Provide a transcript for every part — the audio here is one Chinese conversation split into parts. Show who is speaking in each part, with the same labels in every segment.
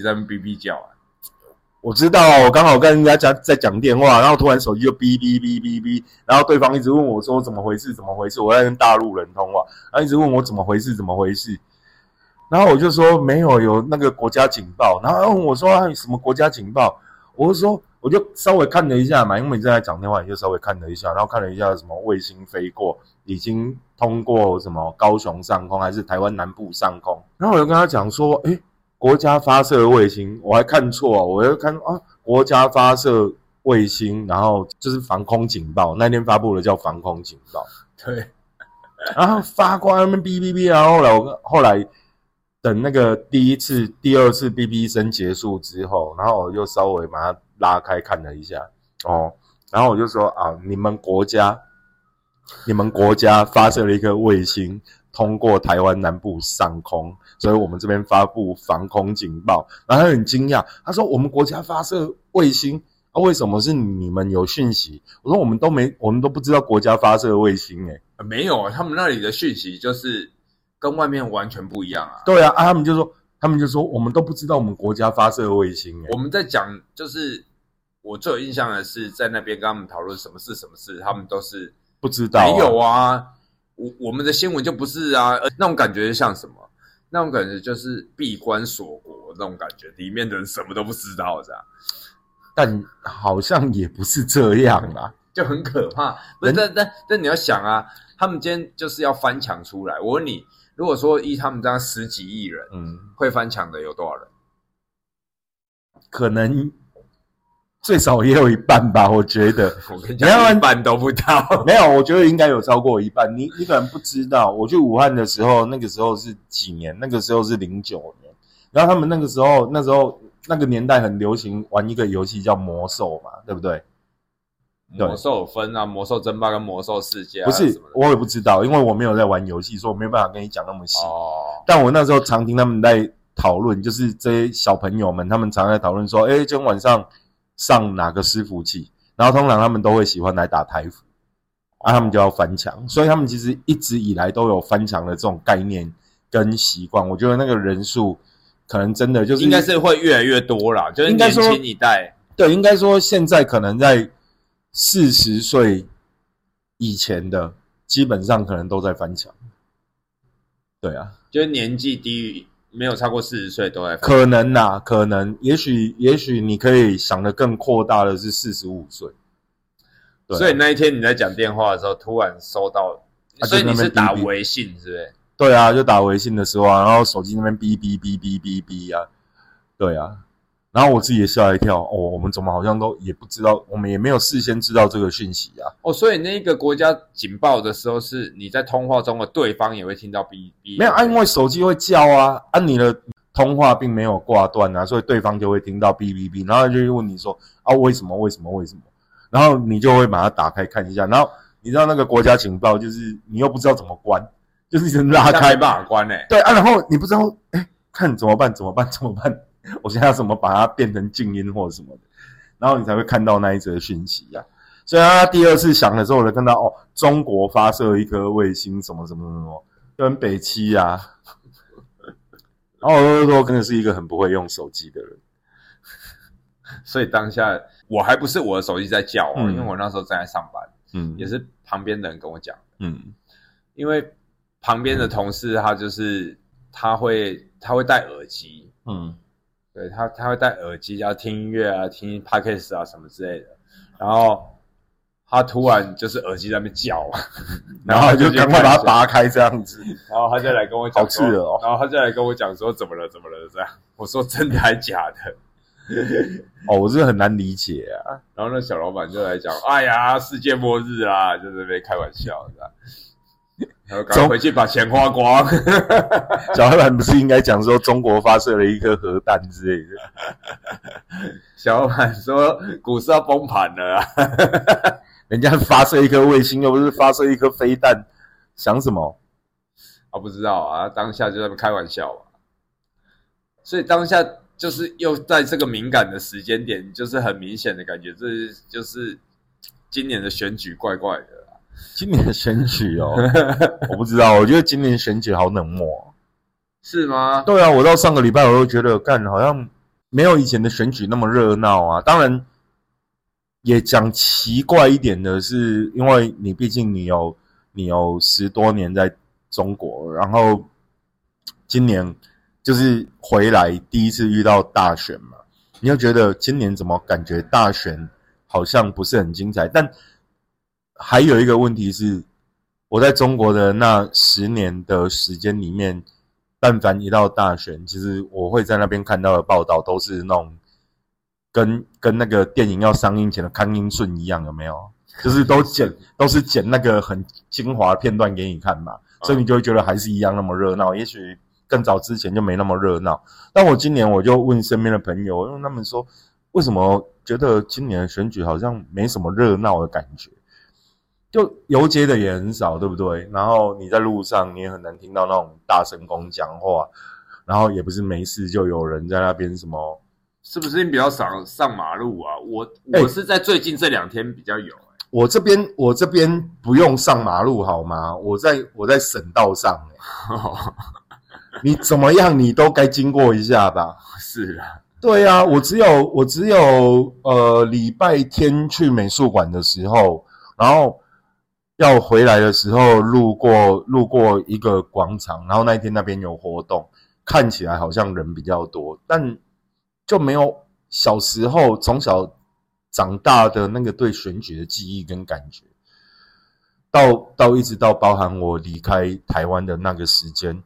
Speaker 1: 在那哔哔叫啊？
Speaker 2: 我知道，我刚好跟人家讲在讲电话，然后突然手机就哔哔哔哔哔，然后对方一直问我说怎么回事，怎么回事？我在跟大陆人通话，然后一直问我怎么回事，怎么回事？然后我就说没有，有那个国家警报。然后他问我说什么国家警报？我就说我就稍微看了一下嘛，因为你正在讲电话，你就稍微看了一下，然后看了一下什么卫星飞过，已经通过什么高雄上空还是台湾南部上空？然后我就跟他讲说，诶。国家发射卫星，我还看错，我又看啊，国家发射卫星，然后就是防空警报，那天发布的叫防空警报，
Speaker 1: 对，
Speaker 2: 然后发光那边哔哔哔，然后后来我后来等那个第一次、第二次哔哔声结束之后，然后我就稍微把它拉开看了一下，哦，然后我就说啊，你们国家，你们国家发射了一颗卫星。通过台湾南部上空，所以我们这边发布防空警报。然后他很惊讶，他说：“我们国家发射卫星，啊，为什么是你们有讯息？”我说：“我们都没，我们都不知道国家发射卫星。”诶
Speaker 1: 没有啊，他们那里的讯息就是跟外面完全不一样啊。
Speaker 2: 对啊，啊，他们就说，他们就说，我们都不知道我们国家发射卫星。
Speaker 1: 我们在讲，就是我最有印象的是在那边跟他们讨论什么事，什么事，他们都是
Speaker 2: 不知道。
Speaker 1: 没有啊。我我们的新闻就不是啊，那种感觉像什么？那种感觉就是闭关锁国那种感觉，里面的人什么都不知道这样。
Speaker 2: 但好像也不是这样啊，
Speaker 1: 就很可怕。不是，但但但你要想啊，他们今天就是要翻墙出来。我问你，如果说依他们这样十几亿人，嗯，会翻墙的有多少人？
Speaker 2: 可能。最少也有一半吧，我觉得。
Speaker 1: 我跟你讲，一半都不到。
Speaker 2: 没有，我觉得应该有超过一半。你你可能不知道，我去武汉的时候，那个时候是几年？那个时候是零九年。然后他们那个时候，那时候那个年代很流行玩一个游戏叫魔兽嘛，对不对？
Speaker 1: 魔兽分啊，魔兽争霸跟魔兽世界。
Speaker 2: 不是，我也不知道，因为我没有在玩游戏，所以我没有办法跟你讲那么细。哦。但我那时候常听他们在讨论，就是这些小朋友们，他们常在讨论说：“哎，今天晚上。”上哪个师傅器，然后通常他们都会喜欢来打台服，啊，他们就要翻墙，所以他们其实一直以来都有翻墙的这种概念跟习惯。我觉得那个人数可能真的就是
Speaker 1: 应该是会越来越多啦，就是年轻一代。
Speaker 2: 对，应该说现在可能在四十岁以前的，基本上可能都在翻墙。对啊，
Speaker 1: 就是年纪低于。没有超过四十岁都在
Speaker 2: 可能呐，可能，也许，也许你可以想的更扩大的是四十五岁。
Speaker 1: 所以那一天你在讲电话的时候，突然收到，所以你是打微信是不是？
Speaker 2: 对啊，就打微信的时候啊，然后手机那边哔哔哔哔哔哔啊，对啊。然后我自己也吓一跳，哦，我们怎么好像都也不知道，我们也没有事先知道这个讯息啊。
Speaker 1: 哦，所以那个国家警报的时候，是你在通话中的对方也会听到哔哔？
Speaker 2: 没有啊，因为手机会叫啊，啊，你的通话并没有挂断啊，所以对方就会听到哔哔哔，然后就问你说啊，为什么？为什么？为什么？然后你就会把它打开看一下，然后你知道那个国家警报就是你又不知道怎么关，就是拉开
Speaker 1: 把关诶。
Speaker 2: 对啊，然后你不知道哎，看怎么办？怎么办？怎么办？我现在要怎么把它变成静音或者什么的，然后你才会看到那一则讯息呀。所以他第二次响的时候，我就看到哦，中国发射一颗卫星，什么什么什么，跟北七呀。然后我就说，真的是一个很不会用手机的人。
Speaker 1: 所以当下我还不是我的手机在叫哦，因为我那时候正在上班，嗯，也是旁边的人跟我讲，嗯，因为旁边的同事他就是他会他会戴耳机，嗯。对他，他会戴耳机，要听音乐啊，听 podcast 啊什么之类的。然后他突然就是耳机在那边叫，
Speaker 2: 然后就赶快把它拔开这样子。
Speaker 1: 然后他就来跟我讲说，然后他就来跟我讲说怎么了，怎么了这样。我说真的还假的？
Speaker 2: 哦，我是很难理解啊。
Speaker 1: 然后那小老板就来讲，哎呀，世界末日啊，就在那边开玩笑的。走回去把钱花光。
Speaker 2: 小老板不是应该讲说中国发射了一颗核弹之类
Speaker 1: 的？小老板说股市要崩盘了啊！
Speaker 2: 人家发射一颗卫星，又不是发射一颗飞弹，想什么？
Speaker 1: 啊不知道啊，当下就在开玩笑啊。所以当下就是又在这个敏感的时间点，就是很明显的感觉，这就是今年的选举怪怪的。
Speaker 2: 今年的选举哦，我不知道。我觉得今年选举好冷漠，
Speaker 1: 是吗？
Speaker 2: 对啊，我到上个礼拜我都觉得干好像没有以前的选举那么热闹啊。当然，也讲奇怪一点的是，因为你毕竟你有你有十多年在中国，然后今年就是回来第一次遇到大选嘛，你就觉得今年怎么感觉大选好像不是很精彩？但还有一个问题是。我在中国的那十年的时间里面，但凡一到大选，其实我会在那边看到的报道都是那种跟跟那个电影要上映前的康英顺一样，有没有？就是都 剪都是剪那个很精华片段给你看嘛，所以你就会觉得还是一样那么热闹。也许更早之前就没那么热闹。但我今年我就问身边的朋友，因为他们说，为什么觉得今年的选举好像没什么热闹的感觉？就游街的也很少，对不对？然后你在路上，你也很难听到那种大声公讲话，然后也不是没事就有人在那边什么，
Speaker 1: 是不是你比较少上马路啊？我我是在最近这两天比较有。
Speaker 2: 我这边我这边不用上马路好吗？我在我在省道上，你怎么样你都该经过一下吧？
Speaker 1: 是啊，
Speaker 2: 对啊，我只有我只有呃礼拜天去美术馆的时候，然后。要回来的时候，路过路过一个广场，然后那一天那边有活动，看起来好像人比较多，但就没有小时候从小长大的那个对选举的记忆跟感觉。到到一直到包含我离开台湾的那个时间，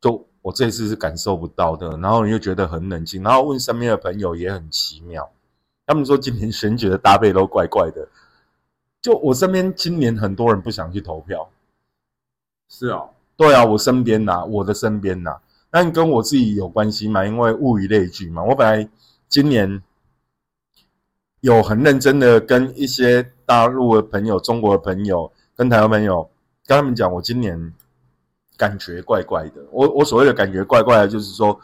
Speaker 2: 就我这次是感受不到的。然后你又觉得很冷静，然后问身边的朋友也很奇妙，他们说今年选举的搭配都怪怪的。就我身边今年很多人不想去投票，
Speaker 1: 是哦，
Speaker 2: 对啊，我身边呐，我的身边呐，但跟我自己有关系嘛，因为物以类聚嘛。我本来今年有很认真的跟一些大陆的朋友、中国的朋友、跟台湾朋友跟他们讲，我今年感觉怪怪的。我我所谓的感觉怪怪的，就是说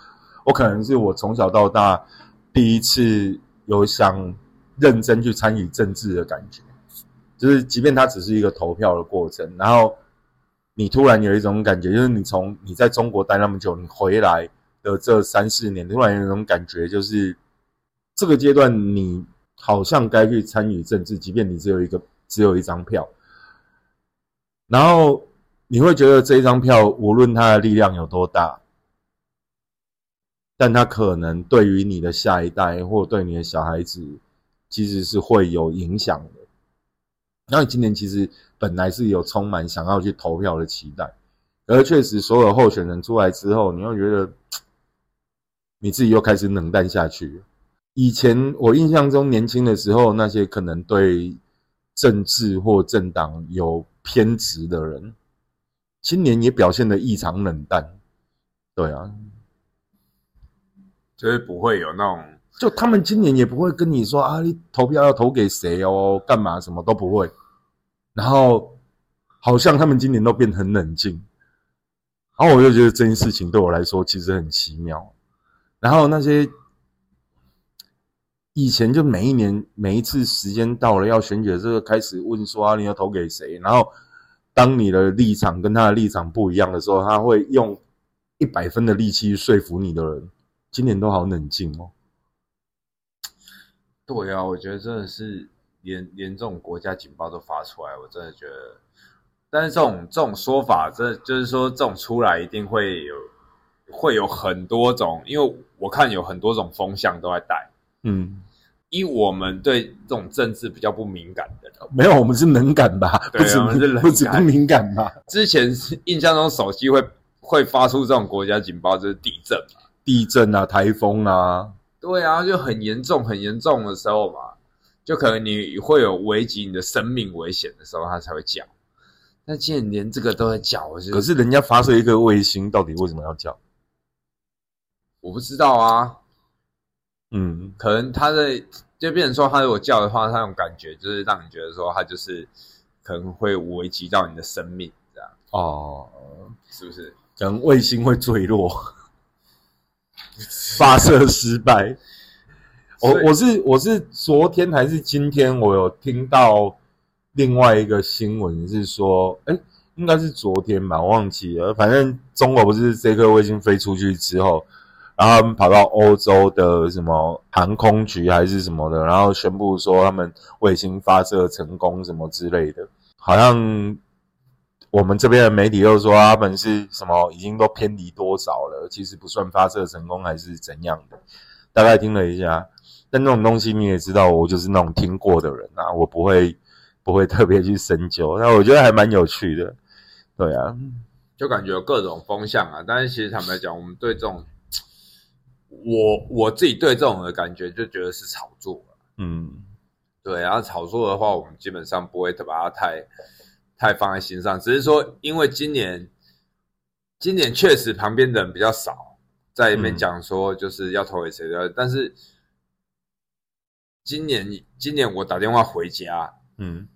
Speaker 2: 我可能是我从小到大第一次有想认真去参与政治的感觉。就是，即便它只是一个投票的过程，然后你突然有一种感觉，就是你从你在中国待那么久，你回来的这三四年，突然有一种感觉，就是这个阶段你好像该去参与政治，即便你只有一个只有一张票，然后你会觉得这一张票无论它的力量有多大，但它可能对于你的下一代或对你的小孩子，其实是会有影响的。然后今年其实本来是有充满想要去投票的期待，而确实所有候选人出来之后，你又觉得 你自己又开始冷淡下去。以前我印象中年轻的时候，那些可能对政治或政党有偏执的人，今年也表现得异常冷淡。对啊，
Speaker 1: 就是不会有那种。
Speaker 2: 就他们今年也不会跟你说啊，你投票要投给谁哦，干嘛什么都不会。然后好像他们今年都变得很冷静，然后我就觉得这件事情对我来说其实很奇妙。然后那些以前就每一年每一次时间到了要选举，这个开始问说啊，你要投给谁？然后当你的立场跟他的立场不一样的时候，他会用一百分的力气说服你的人。今年都好冷静哦。
Speaker 1: 对啊，我觉得真的是连连这种国家警报都发出来，我真的觉得。但是这种这种说法，这就是说这种出来一定会有会有很多种，因为我看有很多种风向都在带。嗯，以我们对这种政治比较不敏感的，
Speaker 2: 没有，我们是能感吧？
Speaker 1: 对啊，
Speaker 2: 不止不敏感吧？
Speaker 1: 之前印象中手机会会发出这种国家警报，就是地震嘛，
Speaker 2: 地震啊，台风啊。
Speaker 1: 对啊，就很严重、很严重的时候嘛，就可能你会有危及你的生命危险的时候，它才会叫。那既然连这个都在叫，
Speaker 2: 可是人家发射一个卫星，到底为什么要叫？
Speaker 1: 我不知道啊。嗯，可能他在就变成说，他如果叫的话，他那种感觉就是让你觉得说，他就是可能会危及到你的生命这样。哦，是不是？
Speaker 2: 可能卫星会坠落。发射失败。我我是我是昨天还是今天，我有听到另外一个新闻是说，哎，应该是昨天吧，忘记了。反正中国不是这颗卫星飞出去之后，然后他们跑到欧洲的什么航空局还是什么的，然后宣布说他们卫星发射成功什么之类的，好像我们这边的媒体又说他们是什么已经都偏离多少了，其实不算发射成功还是怎样的，大概听了一下，但那种东西你也知道，我就是那种听过的人啊，我不会不会特别去深究，但我觉得还蛮有趣的，对啊，
Speaker 1: 就感觉有各种风向啊，但是其实坦白讲，我们对这种。我我自己对这种的感觉就觉得是炒作嗯，对，然后炒作的话，我们基本上不会把它太太放在心上，只是说，因为今年今年确实旁边的人比较少，在那边讲说就是要投给谁的，但是今年今年我打电话回家，嗯，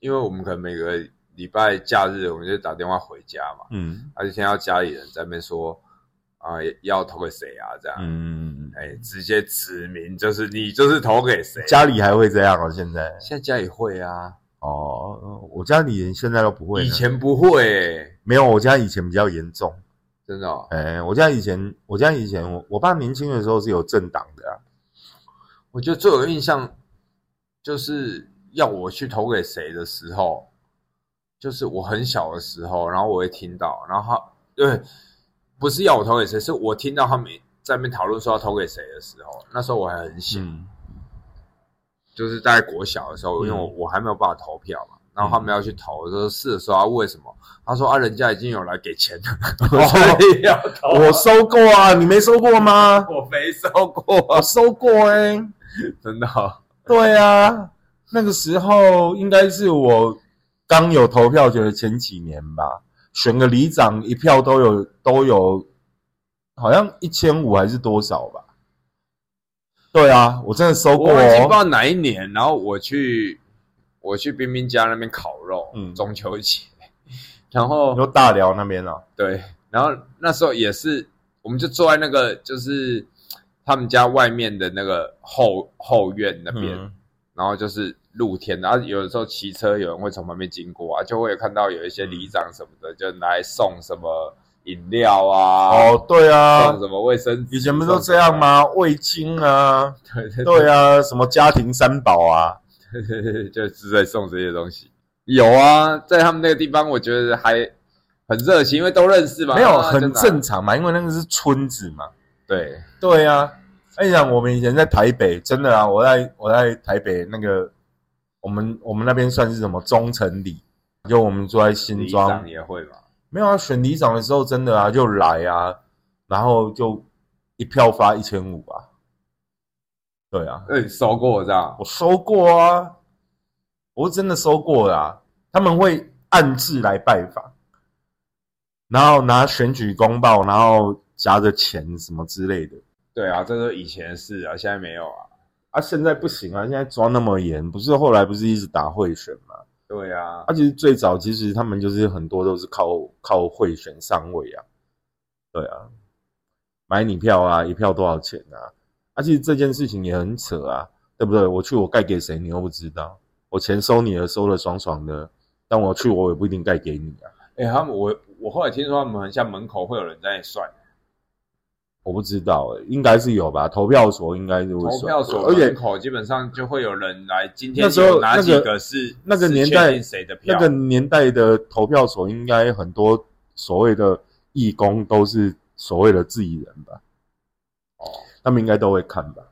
Speaker 1: 因为我们可能每个礼拜假日我们就打电话回家嘛，嗯，而且听到家里人在那边说。啊，要投给谁啊？这样，嗯，哎，直接指明就是你，就是投给谁？
Speaker 2: 家里还会这样哦？现在，
Speaker 1: 现在家里会啊。
Speaker 2: 哦，我家里人现在都不会，
Speaker 1: 以前不会，
Speaker 2: 没有，我家以前比较严重，
Speaker 1: 真的。
Speaker 2: 哎，我家以前，我家以前，我我爸年轻的时候是有政党的啊。
Speaker 1: 我觉得最有印象就是要我去投给谁的时候，就是我很小的时候，然后我会听到，然后对。不是要我投给谁，是我听到他们在那边讨论说要投给谁的时候，那时候我还很小，就是在国小的时候，因为我我还没有办法投票嘛，然后他们要去投，我说是的时候啊，为什么？他说啊，人家已经有来给钱了，所以要投。
Speaker 2: 我收过啊，你没收过吗？
Speaker 1: 我没收过，
Speaker 2: 我收过哎，
Speaker 1: 真的。
Speaker 2: 对啊，那个时候应该是我刚有投票权的前几年吧。选个里长一票都有都有，好像一千五还是多少吧？对啊，我真的收过。
Speaker 1: 我已经不知道哪一年，然后我去我去冰冰家那边烤肉，嗯，中秋节，然后
Speaker 2: 又大寮那边啊，
Speaker 1: 对，然后那时候也是，我们就坐在那个就是他们家外面的那个后后院那边，然后就是。露天，然后有的时候骑车，有人会从旁边经过啊，就会看到有一些里长什么的，就来送什么饮料啊。
Speaker 2: 哦，对啊，
Speaker 1: 送什么卫生纸？
Speaker 2: 以前不都这样吗？味精啊，
Speaker 1: 对对
Speaker 2: 对啊，什么家庭三宝啊，
Speaker 1: 就是在送这些东西。有啊，在他们那个地方，我觉得还很热情，因为都认识嘛。
Speaker 2: 没有，很正常嘛，因为那个是村子嘛。
Speaker 1: 对
Speaker 2: 对啊，哎呀，我们以前在台北，真的啊，我在我在台北那个。我们我们那边算是什么中城里？就我们住在新庄
Speaker 1: 也会吧？
Speaker 2: 没有啊，选里长的时候真的啊，就来啊，然后就一票发一千五啊。对啊，
Speaker 1: 哎，收过这样？
Speaker 2: 我收过啊，我真的收过啊。他们会暗自来拜访，然后拿选举公报，然后夹着钱什么之类的。
Speaker 1: 对啊，这是以前事啊，现在没有啊。
Speaker 2: 啊，现在不行啊！现在抓那么严，不是后来不是一直打贿选吗？
Speaker 1: 对啊，
Speaker 2: 啊，其实最早其实他们就是很多都是靠靠贿选上位啊。对啊，买你票啊，一票多少钱啊？啊，其实这件事情也很扯啊，对不对？我去我盖给谁，你又不知道，我钱收你了，收了爽爽的，但我去我也不一定盖给你啊。
Speaker 1: 哎，他们我我后来听说他们像门口会有人在算。
Speaker 2: 我不知道，应该是有吧？投票所应该是
Speaker 1: 投票所，而且口基本上就会有人来。今天有哪几个是
Speaker 2: 那个年代谁的票？那个年代的投票所应该很多所谓的义工都是所谓的自己人吧？哦，他们应该都会看吧？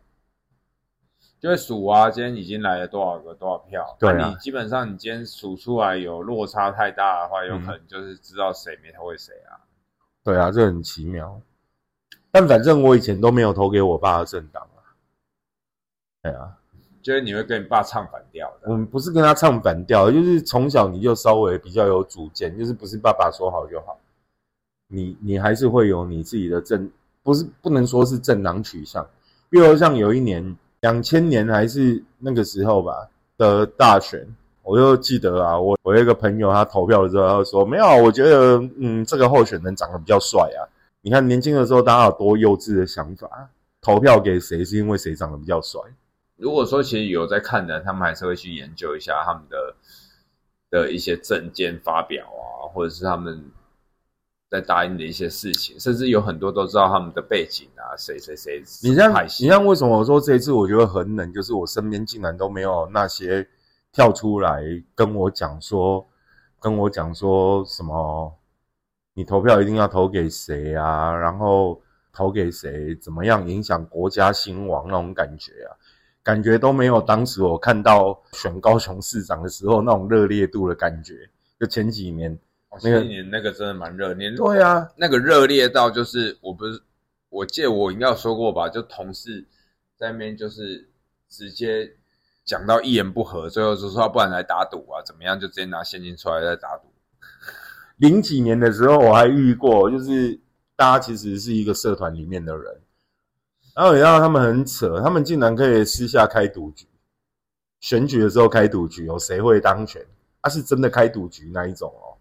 Speaker 1: 就会数啊，今天已经来了多少个多少票？
Speaker 2: 对
Speaker 1: 啊，你基本上你今天数出来有落差太大的话，有可能就是知道谁没投给谁啊？
Speaker 2: 对啊，这很奇妙。但反正我以前都没有投给我爸的政党啊，对啊，
Speaker 1: 就是你会跟你爸唱反调的。
Speaker 2: 我们不是跟他唱反调，就是从小你就稍微比较有主见，就是不是爸爸说好就好，你你还是会有你自己的政，不是不能说是政党取向。比如像有一年两千年还是那个时候吧的大选，我就记得啊，我我有一个朋友他投票的时候他说没有，我觉得嗯这个候选人长得比较帅啊。你看年轻的时候，大家有多幼稚的想法？投票给谁是因为谁长得比较帅？
Speaker 1: 如果说其实有在看的，他们还是会去研究一下他们的的一些证件发表啊，或者是他们在答应的一些事情，甚至有很多都知道他们的背景啊，谁谁谁。
Speaker 2: 你像你像为什么我说这一次我觉得很冷，就是我身边竟然都没有那些跳出来跟我讲说，跟我讲说什么，你投票一定要投给谁啊，然后投给谁，怎么样影响国家兴亡那种感觉啊，感觉都没有当时我看到选高雄市长的时候那种热烈度的感觉，就前几年。
Speaker 1: 那一年那个真的蛮热，烈
Speaker 2: 对啊，
Speaker 1: 那个热烈到就是我不是，我记得我应该有说过吧，就同事在那边就是直接讲到一言不合，最后就说不然来打赌啊，怎么样就直接拿现金出来再打赌。
Speaker 2: 零几年的时候我还遇过，就是大家其实是一个社团里面的人，然后你知道他们很扯，他们竟然可以私下开赌局，选举的时候开赌局，有谁会当选？他是真的开赌局那一种哦。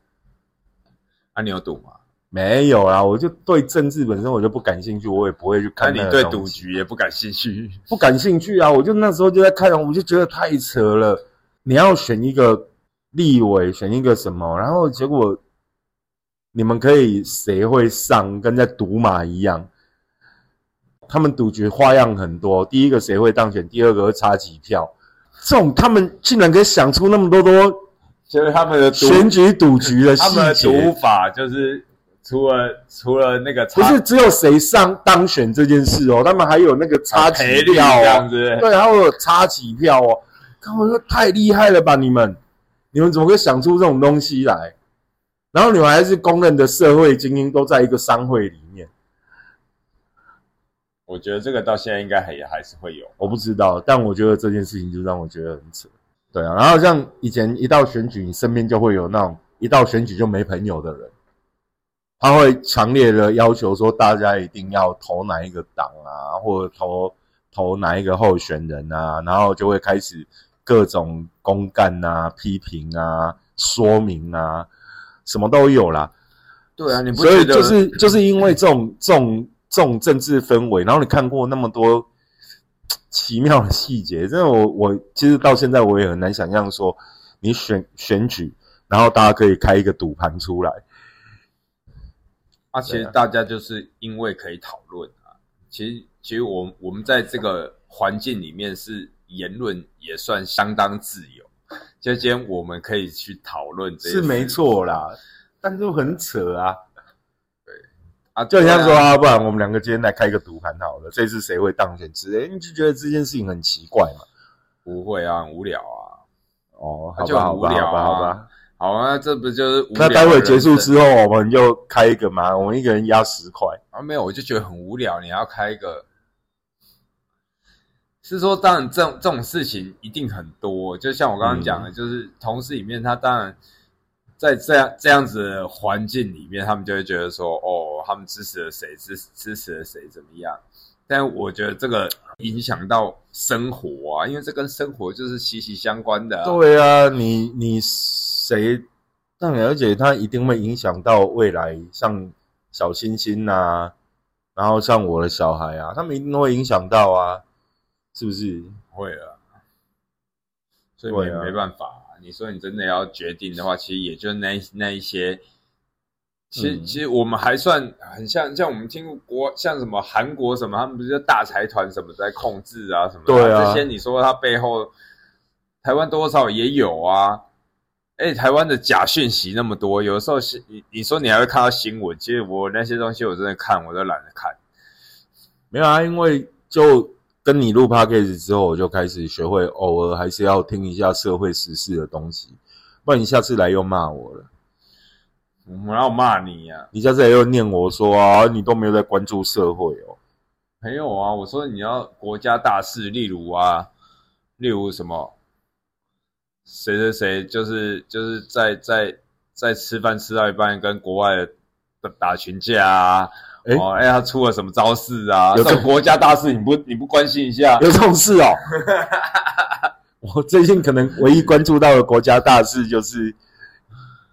Speaker 1: 啊，你有赌吗？
Speaker 2: 没有啦，我就对政治本身我就不感兴趣，我也不会去看。
Speaker 1: 那你对赌局也不感兴趣？
Speaker 2: 不感兴趣啊！我就那时候就在看，我就觉得太扯了。你要选一个立委，选一个什么，然后结果你们可以谁会上，跟在赌马一样。他们赌局花样很多，第一个谁会当选，第二个会差几票，这种他们竟然可以想出那么多多。
Speaker 1: 就是他们的
Speaker 2: 选举赌局的细
Speaker 1: 节，赌法就是除了除了那个，
Speaker 2: 不是只有谁上当选这件事哦，他们还有那个差几票
Speaker 1: 哦，
Speaker 2: 对，还有差几票哦，他们说太厉害了吧，你们，你们怎么会想出这种东西来？然后你们还是公认的社会精英，都在一个商会里面。
Speaker 1: 我觉得这个到现在应该还也还是会有，
Speaker 2: 我不知道，但我觉得这件事情就让我觉得很扯。对啊，然后像以前一到选举，你身边就会有那种一到选举就没朋友的人，他会强烈的要求说大家一定要投哪一个党啊，或者投投哪一个候选人啊，然后就会开始各种公干啊、批评啊、说明啊，什么都有啦。
Speaker 1: 对啊，你不
Speaker 2: 所以就是就是因为这种这种这种政治氛围，然后你看过那么多。奇妙的细节，真的，我我其实到现在我也很难想象说，你选选举，然后大家可以开一个赌盘出来。
Speaker 1: 啊，其实大家就是因为可以讨论啊，其实其实我我们在这个环境里面是言论也算相当自由，就今天我们可以去讨论这，
Speaker 2: 是没错啦，但就很扯啊。
Speaker 1: 对啊，
Speaker 2: 就像说啊，不然我们两个今天来开一个赌盘好了，这次谁会当选之类，你就觉得这件事情很奇怪嘛？
Speaker 1: 不会啊，很无聊啊。
Speaker 2: 哦，就很无聊吧。好吧，
Speaker 1: 好啊，这不就是
Speaker 2: 那待会结束之后，我们就开一个嘛，我们一个人压十块
Speaker 1: 啊？没有，我就觉得很无聊。你要开一个，是说当然这这种事情一定很多，就像我刚刚讲的，就是同事里面他当然。在这样这样子的环境里面，他们就会觉得说，哦，他们支持了谁，支支持了谁，怎么样？但我觉得这个影响到生活啊，因为这跟生活就是息息相关的。
Speaker 2: 对啊，你你谁？但而且它一定会影响到未来，像小星星呐，然后像我的小孩啊，他们一定会影响到啊，是不是？
Speaker 1: 会了，所以没没办法。你说你真的要决定的话，其实也就那那一些，其实其实我们还算很像像我们听国像什么韩国什么，他们不是大财团什么在控制啊什么？
Speaker 2: 对啊，
Speaker 1: 这些你说他背后，台湾多少也有啊。哎，台湾的假讯息那么多，有的时候是你你说你还会看到新闻，其实我那些东西我真的看我都懒得看。
Speaker 2: 没有啊，因为就。跟你录 podcast 之后，我就开始学会偶尔还是要听一下社会时事的东西，不然你下次来又骂我了。
Speaker 1: 我要骂你呀！
Speaker 2: 你下次来又念我说啊，你都没有在关注社会哦。
Speaker 1: 没有啊，我说你要国家大事，例如啊，例如什么，谁谁谁就是就是在在在吃饭吃到一半跟国外的打群架啊。哦，哎，他出了什么招式啊？有这国家大事，你不你不关心一下？
Speaker 2: 有这种事哦。我最近可能唯一关注到的国家大事就是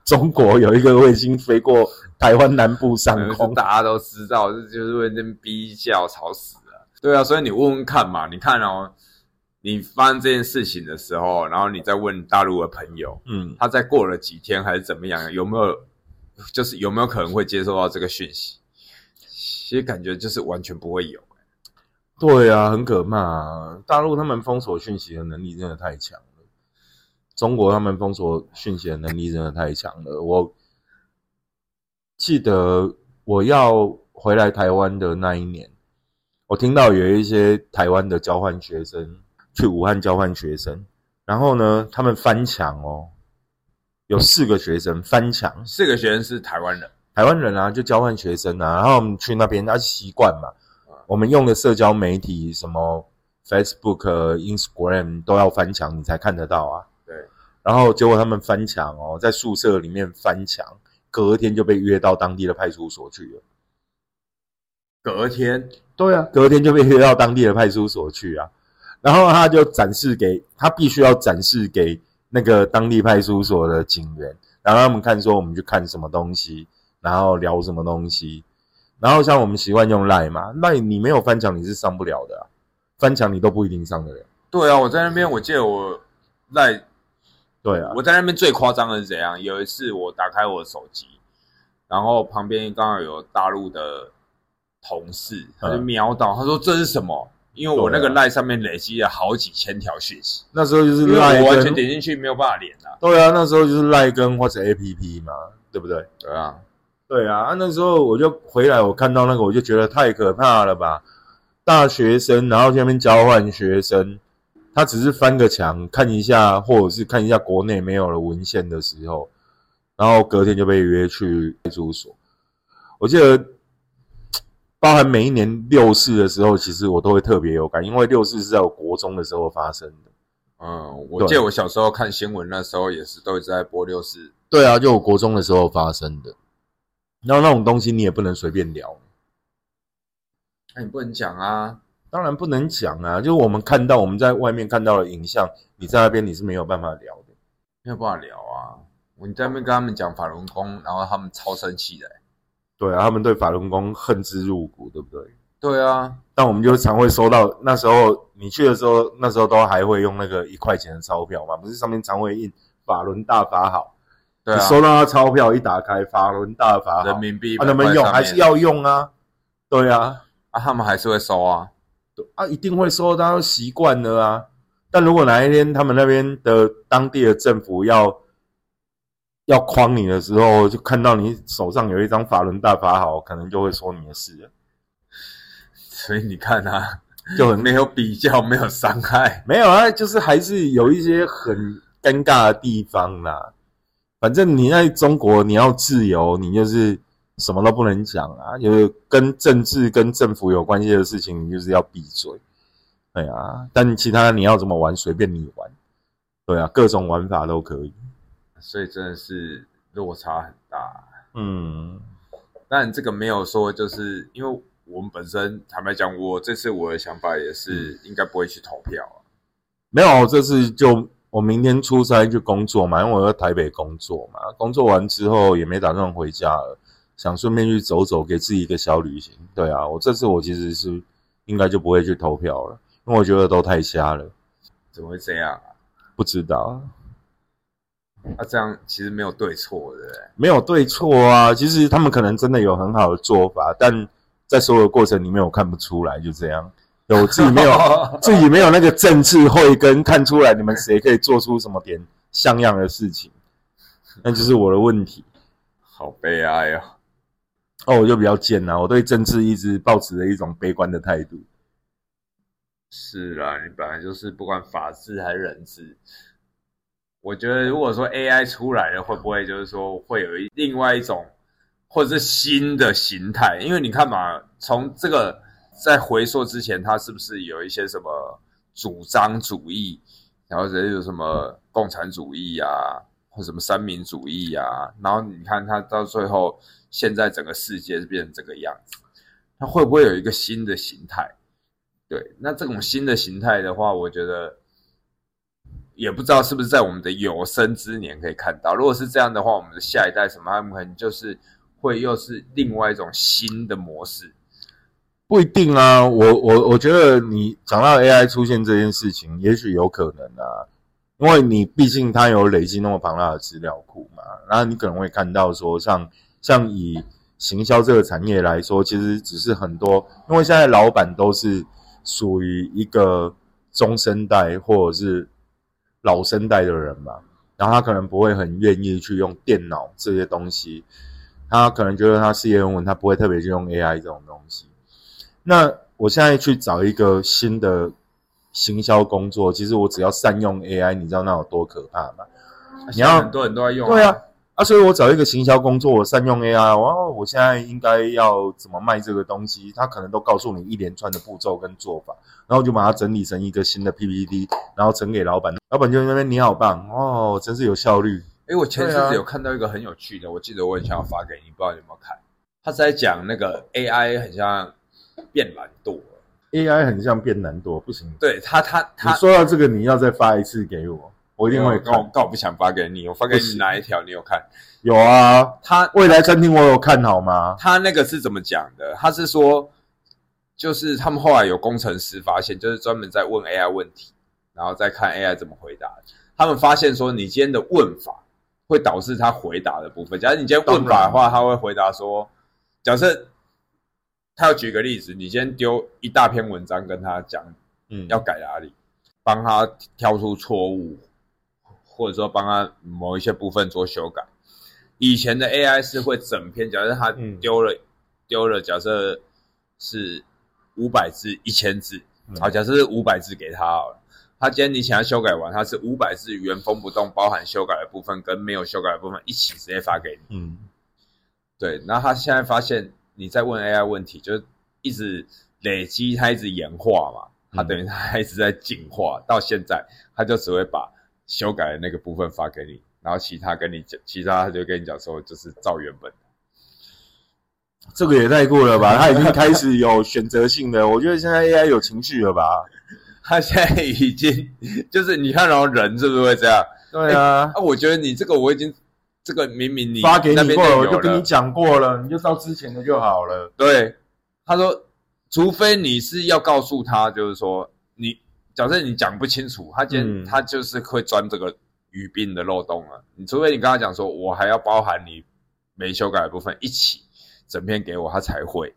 Speaker 2: 中国有一个卫星飞过台湾南部上空，
Speaker 1: 大家都知道，这就是为那逼叫吵死了。对啊，所以你问问看嘛，你看哦，你发生这件事情的时候，然后你再问大陆的朋友，嗯，他在过了几天还是怎么样，有没有？就是有没有可能会接收到这个讯息？其实感觉就是完全不会有。
Speaker 2: 对啊，很可怕。啊大陆他们封锁讯息的能力真的太强了，中国他们封锁讯息的能力真的太强了。我记得我要回来台湾的那一年，我听到有一些台湾的交换学生去武汉交换学生，然后呢，他们翻墙哦，有四个学生翻墙，
Speaker 1: 四个学生是台湾人，
Speaker 2: 台湾人啊，就交换学生啊，然后我们去那边，他习惯嘛。我们用的社交媒体，什么 Facebook、Instagram 都要翻墙，你才看得到啊。
Speaker 1: 对。
Speaker 2: 然后结果他们翻墙哦，在宿舍里面翻墙，隔天就被约到当地的派出所去了。
Speaker 1: 隔天？
Speaker 2: 对啊，隔天就被约到当地的派出所去啊。然后他就展示给他，必须要展示给那个当地派出所的警员，然后他们看说我们去看什么东西，然后聊什么东西。然后像我们习惯用赖嘛，那你没有翻墙你是上不了的，翻墙你都不一定上得了。
Speaker 1: 对啊，我在那边，我记得我赖，
Speaker 2: 对啊，
Speaker 1: 我在那边最夸张的是怎样？有一次我打开我的手机，然后旁边刚好有大陆的同事，他就瞄到，他说这是什么？因为我那个赖上面累积了好几千条讯息，
Speaker 2: 那时候就是赖，
Speaker 1: 我完全点进去没有办法连啊。
Speaker 2: 对啊，那时候就是赖跟或者 A P P 嘛，对不对？
Speaker 1: 对啊。
Speaker 2: 对啊，那时候我就回来，我看到那个，我就觉得太可怕了吧！大学生，然后那边交换学生，他只是翻个墙看一下，或者是看一下国内没有了文献的时候，然后隔天就被约去派出所。我记得，包含每一年六四的时候，其实我都会特别有感，因为六四是在我国中的时候发生的。
Speaker 1: 嗯，我记得我小时候看新闻那时候也是都一直在播六四。
Speaker 2: 对啊，就我国中的时候发生的。然后那种东西你也不能随便聊，
Speaker 1: 那你不能讲啊，
Speaker 2: 当然不能讲啊。就是我们看到我们在外面看到的影像，你在那边你是没有办法聊的，
Speaker 1: 没有办法聊啊。你在那边跟他们讲法轮功，然后他们超生气的。
Speaker 2: 对啊，他们对法轮功恨之入骨，对不对？
Speaker 1: 对啊，
Speaker 2: 但我们就常会收到，那时候你去的时候，那时候都还会用那个一块钱的钞票嘛，不是上面常会印法轮大法好。
Speaker 1: 你
Speaker 2: 收到他钞票一打开，法轮大法
Speaker 1: 人民币，
Speaker 2: 啊，能不能用？还是要用啊？对啊，
Speaker 1: 啊，他们还是会收啊，
Speaker 2: 啊，一定会收，大家都习惯了啊。但如果哪一天他们那边的当地的政府要要诓你的时候，就看到你手上有一张法轮大法好，可能就会说你的事。
Speaker 1: 所以你看啊，就很没有比较，没有伤害，
Speaker 2: 没有啊，就是还是有一些很尴尬的地方啦。反正你在中国，你要自由，你就是什么都不能讲啊，就是跟政治、跟政府有关系的事情，你就是要闭嘴。对啊，但其他你要怎么玩，随便你玩。对啊，各种玩法都可以。
Speaker 1: 所以真的是落差很大。
Speaker 2: 嗯，
Speaker 1: 但这个没有说，就是因为我们本身坦白讲，我这次我的想法也是应该不会去投票啊。
Speaker 2: 没有，这次就。我明天出差去工作嘛，因为我在台北工作嘛。工作完之后也没打算回家了，想顺便去走走，给自己一个小旅行。对啊，我这次我其实是应该就不会去投票了，因为我觉得都太瞎了。
Speaker 1: 怎么会这样啊？
Speaker 2: 不知道。
Speaker 1: 那这样其实没有对错的，
Speaker 2: 没有对错啊。其实他们可能真的有很好的做法，但在所有过程里面我看不出来，就这样。有自己没有 自己没有那个政治慧根，看出来你们谁可以做出什么点像样的事情，那就是我的问题。
Speaker 1: 好悲哀啊！
Speaker 2: 哦，我就比较贱呐，我对政治一直保持着一种悲观的态度。
Speaker 1: 是啦，你本来就是不管法治还是人治，我觉得如果说 AI 出来了，会不会就是说会有一另外一种或者是新的形态？因为你看嘛，从这个。在回溯之前，他是不是有一些什么主张主义，然后者有什么共产主义啊，或什么三民主义啊？然后你看他到最后，现在整个世界是变成这个样子，他会不会有一个新的形态？对，那这种新的形态的话，我觉得也不知道是不是在我们的有生之年可以看到。如果是这样的话，我们的下一代什么，他们可能就是会又是另外一种新的模式。
Speaker 2: 不一定啊，我我我觉得你讲到 AI 出现这件事情，也许有可能啊，因为你毕竟它有累积那么庞大的资料库嘛，然后你可能会看到说，像像以行销这个产业来说，其实只是很多，因为现在老板都是属于一个中生代或者是老生代的人嘛，然后他可能不会很愿意去用电脑这些东西，他可能觉得他事业稳，他不会特别去用 AI 这种东西。那我现在去找一个新的行销工作，其实我只要善用 AI，你知道那有多可怕吗？
Speaker 1: 你要很多人都在用，
Speaker 2: 对啊。啊，所以我找一个行销工作，我善用 AI，我我现在应该要怎么卖这个东西？他可能都告诉你一连串的步骤跟做法，然后就把它整理成一个新的 PPT，然后呈给老板，老板就那边你好棒哦，真是有效率。
Speaker 1: 哎，我前阵子有看到一个很有趣的，我记得我很想要发给你，不知道你有没有看？他是在讲那个 AI 很像变懒惰
Speaker 2: ，AI 很像变懒惰，不行。
Speaker 1: 对他，他他
Speaker 2: 说到这个，你要再发一次给我。我一定会看，
Speaker 1: 但我不想发给你。我发给你哪一条？你有看？
Speaker 2: 有啊，他未来餐厅我有看好吗？
Speaker 1: 他那个是怎么讲的？他是说，就是他们后来有工程师发现，就是专门在问 AI 问题，然后再看 AI 怎么回答。他们发现说，你今天的问法会导致他回答的部分。假如你今天问法的话，他会回答说，假设他要举个例子，你今天丢一大篇文章跟他讲，嗯，要改哪里，帮他挑出错误。或者说帮他某一些部分做修改，以前的 AI 是会整篇，假设他丢了丢了，假设是五百字、一千字，好，假设是五百字给他好了，他今天你想要修改完，他是五百字原封不动，包含修改的部分跟没有修改的部分一起直接发给你。嗯，对，然后他现在发现你在问 AI 问题，就是一直累积，它一直演化嘛，它等于它一直在进化，到现在它就只会把。修改的那个部分发给你，然后其他跟你讲，其他它就跟你讲说，就是照原本。
Speaker 2: 这个也太过了吧？它已经开始有选择性的，我觉得现在 AI 有情绪了吧？
Speaker 1: 它现在已经就是你看，然后人是不是会这样？
Speaker 2: 对啊。
Speaker 1: 啊，我觉得你这个我已经这个明明你
Speaker 2: 发给你过了，我就跟你讲过了，你就照之前的就好了。
Speaker 1: 对，他说，除非你是要告诉他，就是说你。假设你讲不清楚，他今天他就是会钻这个语病的漏洞了。你除非你跟他讲说，我还要包含你没修改的部分一起整篇给我，他才会。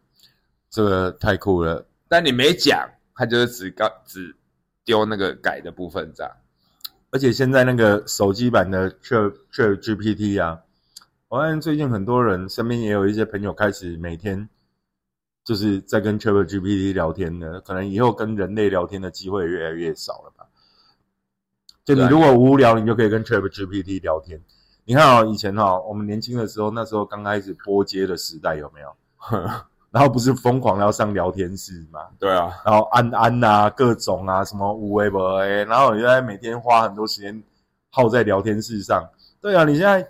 Speaker 2: 这个太酷了。
Speaker 1: 但你没讲，他就是只告只丢那个改的部分这样。
Speaker 2: 而且现在那个手机版的 Chat Chat GPT 啊，我发现最近很多人身边也有一些朋友开始每天。就是在跟 Chat GPT 聊天的，可能以后跟人类聊天的机会越来越少了吧？就你如果无聊，你就可以跟 Chat GPT 聊天。你看啊，以前哈，我们年轻的时候，那时候刚开始播接的时代，有没有？然后不是疯狂要上聊天室嘛？
Speaker 1: 对啊。
Speaker 2: 然后安安啊，各种啊，什么五 A 不 A，然后你在每天花很多时间耗在聊天室上。对啊，你现在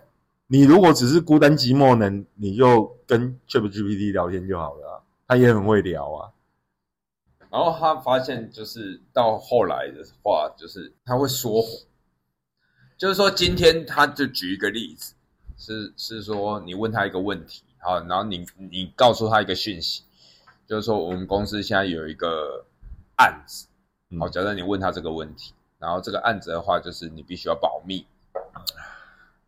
Speaker 2: 你如果只是孤单寂寞呢，你就跟 Chat GPT 聊天就好了。他也很会聊啊，
Speaker 1: 然后他发现就是到后来的话，就是他会说谎，就是说今天他就举一个例子，是是说你问他一个问题，好，然后你你告诉他一个讯息，就是说我们公司现在有一个案子，好，假设你问他这个问题，然后这个案子的话，就是你必须要保密，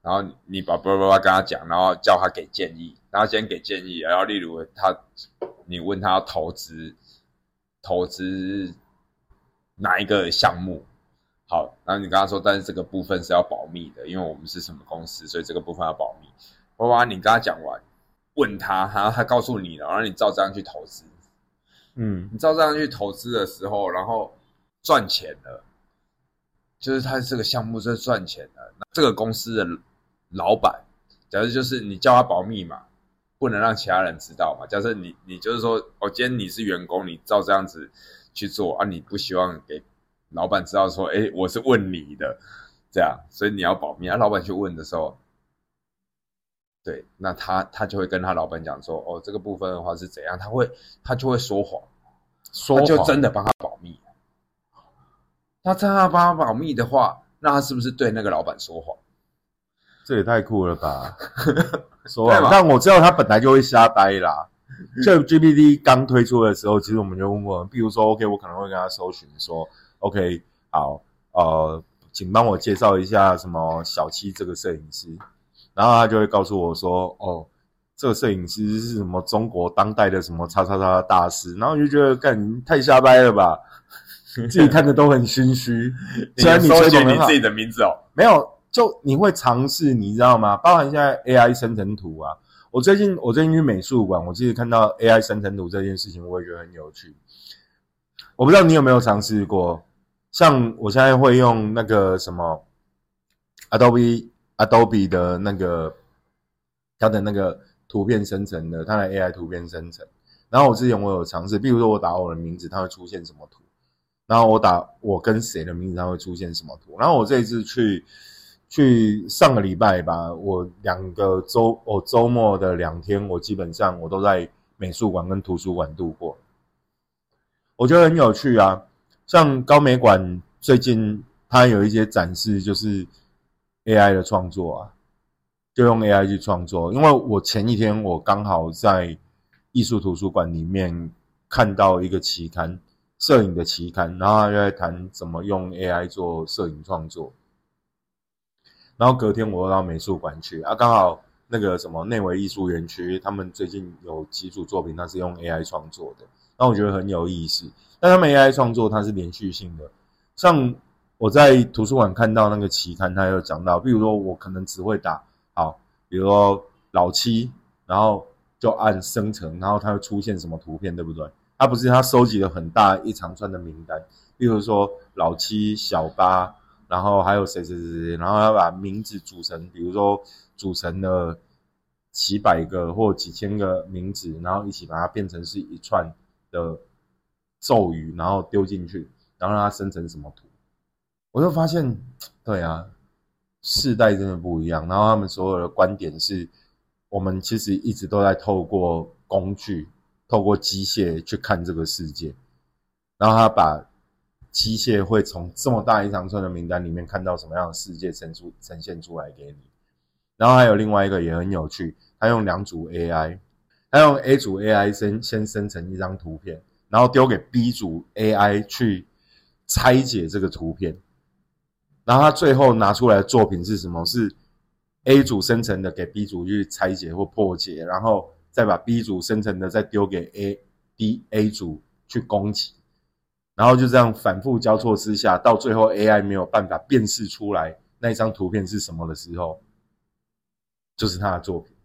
Speaker 1: 然后你把叭叭叭跟他讲，然后叫他给建议，然后先给建议，然后例如他。你问他投资，投资哪一个项目？好，然后你跟他说，但是这个部分是要保密的，因为我们是什么公司，所以这个部分要保密。爸爸，你跟他讲完，问他，然后他告诉你了，然后你照这样去投资。嗯，你照这样去投资的时候，然后赚钱了，就是他这个项目是赚钱的。这个公司的老板，假设就是你叫他保密嘛。不能让其他人知道嘛？假设你你就是说，哦，今天你是员工，你照这样子去做啊，你不希望给老板知道说，哎，我是问你的，这样，所以你要保密啊。老板去问的时候，对，那他他就会跟他老板讲说，哦，这个部分的话是怎样，他会他就会说谎，
Speaker 2: 说
Speaker 1: 就真的帮他保密。他真的帮他保密的话，那他是不是对那个老板说谎？
Speaker 2: 这也太酷了吧！说谎，但我知道他本来就会瞎掰啦。这 GPT 刚推出的时候，其实我们就问过，比如说，OK，我可能会跟他搜寻说，OK，好，呃，请帮我介绍一下什么小七这个摄影师，然后他就会告诉我说，哦，这个摄影师是什么中国当代的什么叉叉叉大师，然后就觉得干太瞎掰了吧，自己看的都很心虚。
Speaker 1: 虽然你说起你自己的名字哦，
Speaker 2: 没有，就你会尝试，你知道吗？包含现在 AI 生成图啊，我最近我最近去美术馆，我其实看到 AI 生成图这件事情，我也觉得很有趣。我不知道你有没有尝试过，像我现在会用那个什么 Adobe Adobe 的那个它的那个。图片生成的，它的 AI 图片生成。然后我之前我有尝试，比如说我打我的名字，它会出现什么图？然后我打我跟谁的名字，它会出现什么图？然后我这一次去去上个礼拜吧，我两个周我周末的两天，我基本上我都在美术馆跟图书馆度过。我觉得很有趣啊，像高美馆最近它有一些展示，就是 AI 的创作啊。就用 AI 去创作，因为我前一天我刚好在艺术图书馆里面看到一个期刊，摄影的期刊，然后他就在谈怎么用 AI 做摄影创作。然后隔天我又到美术馆去，啊，刚好那个什么内维艺术园区，他们最近有几组作品，它是用 AI 创作的，那我觉得很有意思。但他们 AI 创作它是连续性的，像我在图书馆看到那个期刊，它有讲到，比如说我可能只会打。好，比如说老七，然后就按生成，然后它会出现什么图片，对不对？它不是它收集了很大一长串的名单，比如说老七、小八，然后还有谁谁谁谁，然后要把名字组成，比如说组成了几百个或几千个名字，然后一起把它变成是一串的咒语，然后丢进去，然后让它生成什么图？我就发现，对啊。世代真的不一样，然后他们所有的观点是，我们其实一直都在透过工具、透过机械去看这个世界，然后他把机械会从这么大一长串的名单里面看到什么样的世界呈出呈现出来给你。然后还有另外一个也很有趣，他用两组 AI，他用 A 组 AI 先先生成一张图片，然后丢给 B 组 AI 去拆解这个图片。然后他最后拿出来的作品是什么？是 A 组生成的，给 B 组去拆解或破解，然后再把 B 组生成的再丢给 A、D、A 组去攻击，然后就这样反复交错之下，到最后 AI 没有办法辨识出来那一张图片是什么的时候，就是他的作品。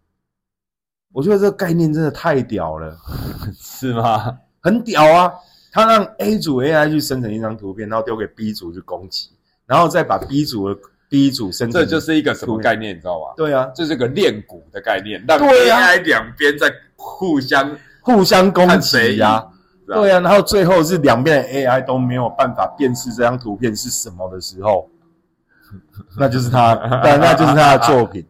Speaker 2: 我觉得这个概念真的太屌了，
Speaker 1: 是吗？
Speaker 2: 很屌啊！他让 A 组 AI 去生成一张图片，然后丢给 B 组去攻击。然后再把 B 组的 B 组生成，
Speaker 1: 这就是一个什么概念，你知道吗？
Speaker 2: 对啊，
Speaker 1: 这是个练骨的概念，让 AI 两边在互相
Speaker 2: 互相攻击呀。对啊，然后最后是两边的 AI 都没有办法辨识这张图片是什么的时候，那就是他，那那就是他的作品。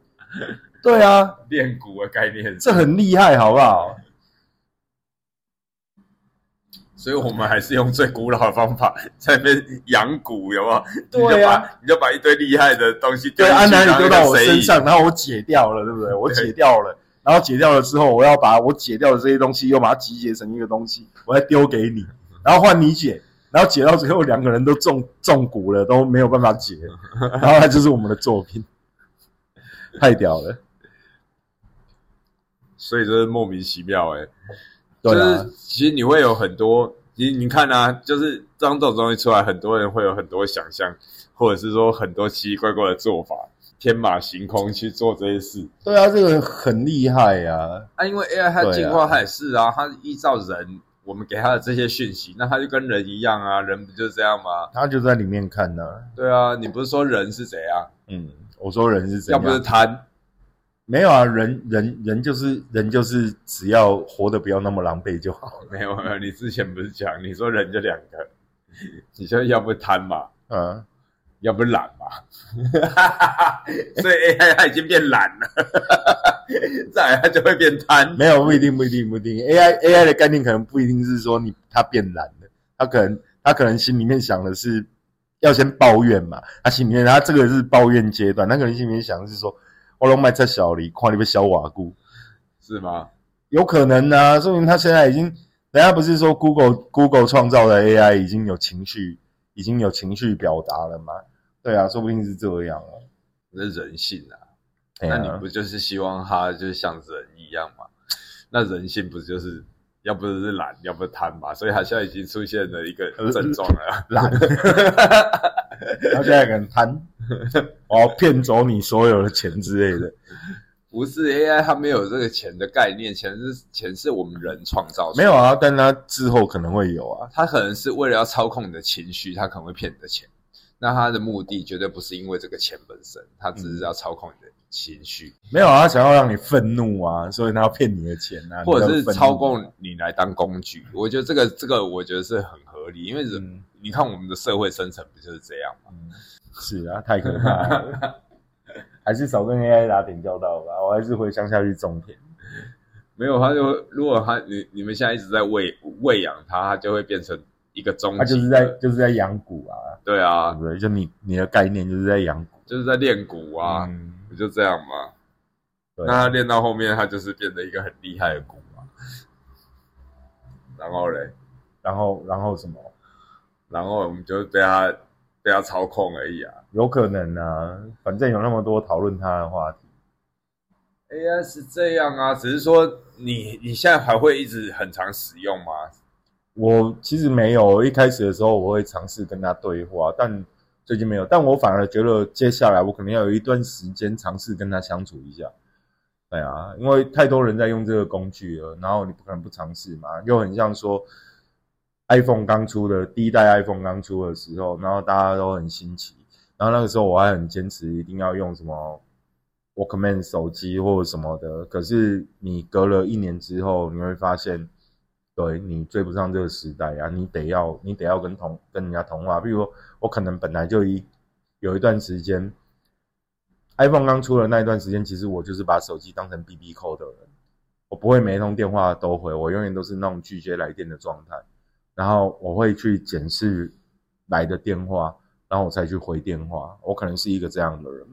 Speaker 2: 对啊，
Speaker 1: 练骨的概念，
Speaker 2: 这很厉害，好不好？
Speaker 1: 所以我们还是用最古老的方法在那边养蛊，有吗？
Speaker 2: 对
Speaker 1: 呀，你就把一堆厉害的东西
Speaker 2: 对安南你丢到我身上，然后我解掉了，对不对？我解掉了，然后解掉了之后，我要把我解掉的这些东西又把它集结成一个东西，我再丢给你，然后换你解，然后解到最后两个人都中中蛊了，都没有办法解，然后它就是我们的作品，太屌了。
Speaker 1: 所以这是莫名其妙哎。就是其实你会有很多，你你看啊，就是当这种东西出来，很多人会有很多想象，或者是说很多奇奇怪怪的做法，天马行空去做这些事。
Speaker 2: 对啊，这个很厉害呀！
Speaker 1: 啊，因为 AI 它进化它也是啊，它依照人我们给它的这些讯息，那它就跟人一样啊，人不就是这样吗？
Speaker 2: 它就在里面看呢。
Speaker 1: 对啊，你不是说人是怎样？
Speaker 2: 嗯，我说人是怎样？
Speaker 1: 要不是贪。
Speaker 2: 没有啊，人人人就是人，就是只要活得不要那么狼狈就好。
Speaker 1: 没有没有，你之前不是讲，你说人就两个，你说要不贪嘛，嗯，要不懒嘛，所以 AI 它已经变懒了，再来它就会变贪。
Speaker 2: 没有不一定不一定不一定，AI AI 的概念可能不一定是说你它变懒了，它可能它可能心里面想的是要先抱怨嘛，它心里面它这个是抱怨阶段，他可能心里面想的是说。我拢卖在小李，看你被小瓦姑，
Speaker 1: 是吗？
Speaker 2: 有可能啊，说明他现在已经，人家不是说 Google Google 创造的 AI 已经有情绪，已经有情绪表达了吗？对啊，说不定是这样啊，
Speaker 1: 那是人性啊。那你不就是希望他就是像人一样吗？那人性不就是要不是懒，要不是贪吧？所以他现在已经出现了一个症状了，
Speaker 2: 懒。他现在很贪，我 要骗走你所有的钱之类的。
Speaker 1: 不是 AI，它没有这个钱的概念，钱是钱是我们人创造的。
Speaker 2: 没有啊，但它之后可能会有啊。
Speaker 1: 它可能是为了要操控你的情绪，它可能会骗你的钱。那他的目的绝对不是因为这个钱本身，他只是要操控你的情绪。
Speaker 2: 没有啊，他想要让你愤怒啊，所以他要骗你的钱啊，
Speaker 1: 或者是操控你来当工具。我觉得这个这个，我觉得是很合理，因为人你看我们的社会生成不就是这样吗？
Speaker 2: 是啊，太可怕了。还是少跟 AI 打点交道吧，我还是回乡下去种田。
Speaker 1: 没有，他就如果他你你们现在一直在喂喂养他，他就会变成一个中。
Speaker 2: 他就是在就是在养蛊啊。
Speaker 1: 对啊，
Speaker 2: 对，就你你的概念就是在养蛊，
Speaker 1: 就是在练蛊啊，不就这样吗？那他练到后面，他就是变得一个很厉害的蛊嘛。然后嘞，
Speaker 2: 然后然后什么？
Speaker 1: 然后我们就被他。被他操控而已啊，
Speaker 2: 有可能啊，反正有那么多讨论他的话题。
Speaker 1: AI 是这样啊，只是说你你现在还会一直很常使用吗？
Speaker 2: 我其实没有，一开始的时候我会尝试跟他对话，但最近没有。但我反而觉得接下来我可能要有一段时间尝试跟他相处一下。对啊，因为太多人在用这个工具了，然后你不可能不尝试嘛，又很像说。iPhone 刚出的第一代 iPhone 刚出的时候，然后大家都很新奇，然后那个时候我还很坚持一定要用什么 Walkman 手机或者什么的。可是你隔了一年之后，你会发现，对你追不上这个时代啊！你得要你得要跟同跟人家通话。比如说，我可能本来就一有一段时间，iPhone 刚出的那一段时间，其实我就是把手机当成 BB 扣的人，我不会每一通电话都回，我永远都是那种拒绝来电的状态。然后我会去检视来的电话，然后我才去回电话。我可能是一个这样的人，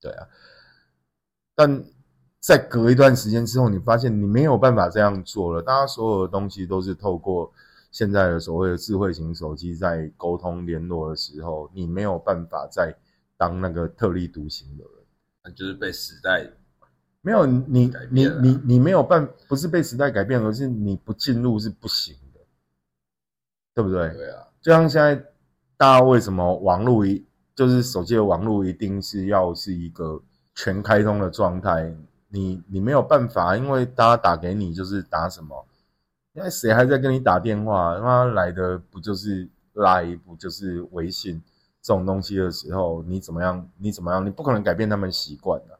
Speaker 2: 对啊。但在隔一段时间之后，你发现你没有办法这样做了。大家所有的东西都是透过现在的所谓的智慧型手机在沟通联络的时候，你没有办法再当那个特立独行的
Speaker 1: 人，就是被时代
Speaker 2: 没有你你你你没有办，不是被时代改变，而是你不进入是不行的。对不对？
Speaker 1: 对啊，
Speaker 2: 就像现在大家为什么网络一就是手机的网络一定是要是一个全开通的状态？你你没有办法，因为大家打给你就是打什么？因为谁还在跟你打电话？他妈来的不就是拉一不就是微信这种东西的时候，你怎么样？你怎么样？你不可能改变他们习惯的。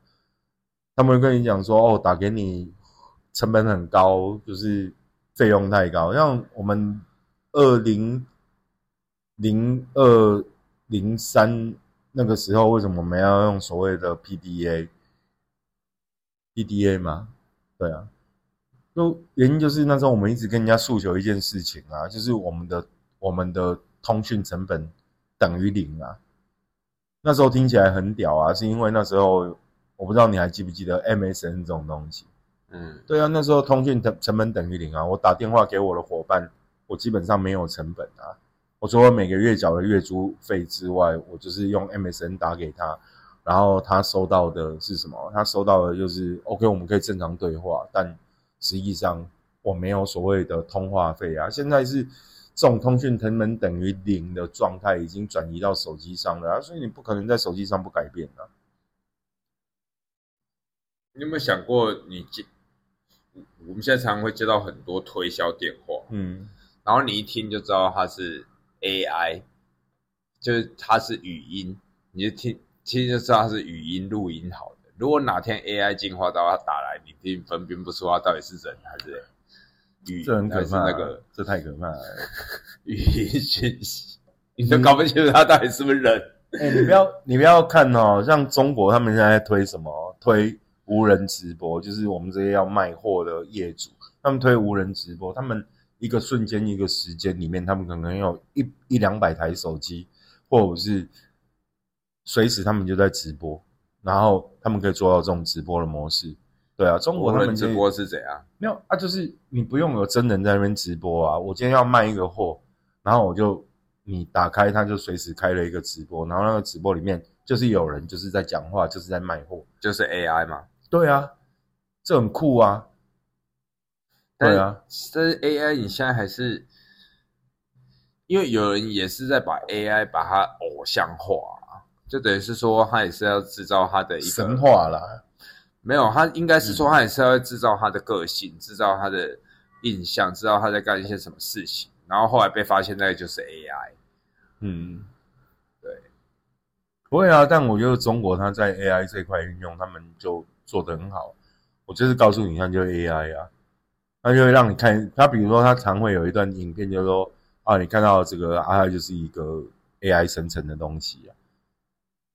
Speaker 2: 他们会跟你讲说：“哦，打给你成本很高，就是费用太高。”像我们。二零零二零三那个时候，为什么我们要用所谓的 PDA？PDA？PDA 吗？对啊，就原因就是那时候我们一直跟人家诉求一件事情啊，就是我们的我们的通讯成本等于零啊。那时候听起来很屌啊，是因为那时候我不知道你还记不记得 MSN 这种东西？嗯，对啊，那时候通讯成成本等于零啊，我打电话给我的伙伴。我基本上没有成本啊，我除了每个月缴的月租费之外，我就是用 MSN 打给他，然后他收到的是什么？他收到的就是 OK，我们可以正常对话，但实际上我没有所谓的通话费啊。现在是这种通讯成本等于零的状态，已经转移到手机上了啊，所以你不可能在手机上不改变啊。
Speaker 1: 你有没有想过，你接我们现在常常会接到很多推销电话，嗯。然后你一听就知道它是 AI，就是它是语音，你就听听就知道它是语音录音好的。如果哪天 AI 进化到它打来，你听分辨不出它到底是人还是语，
Speaker 2: 这很可怕。
Speaker 1: 那个
Speaker 2: 这太可怕了，
Speaker 1: 语音讯息，你都搞不清楚它到底是不是人。
Speaker 2: 哎，你不要你不要看哦，像中国他们现在推什么？推无人直播，就是我们这些要卖货的业主，他们推无人直播，他们。一个瞬间，一个时间里面，他们可能有一一两百台手机，或者是随时他们就在直播，然后他们可以做到这种直播的模式。对啊，中国他们
Speaker 1: 直播是怎样？
Speaker 2: 没有啊，就是你不用有真人在那边直播啊。我今天要卖一个货，然后我就你打开，他就随时开了一个直播，然后那个直播里面就是有人就是在讲话，就是在卖货，
Speaker 1: 就是 AI 嘛。
Speaker 2: 对啊，这很酷啊。对啊，
Speaker 1: 但是 AI 你现在还是，因为有人也是在把 AI 把它偶像化，就等于是说他也是要制造他的一个
Speaker 2: 神话啦。
Speaker 1: 没有，他应该是说他也是要制造他的个性，制造他的印象，知道他在干一些什么事情。然后后来被发现那个就是 AI。嗯，对，
Speaker 2: 不会啊。但我觉得中国他在 AI 这块运用，他们就做得很好。我就是告诉你，看，就是 AI 啊，他就会让你看。他比如说，他常会有一段影片，就是说啊，你看到这个啊，就是一个 AI 生成的东西啊。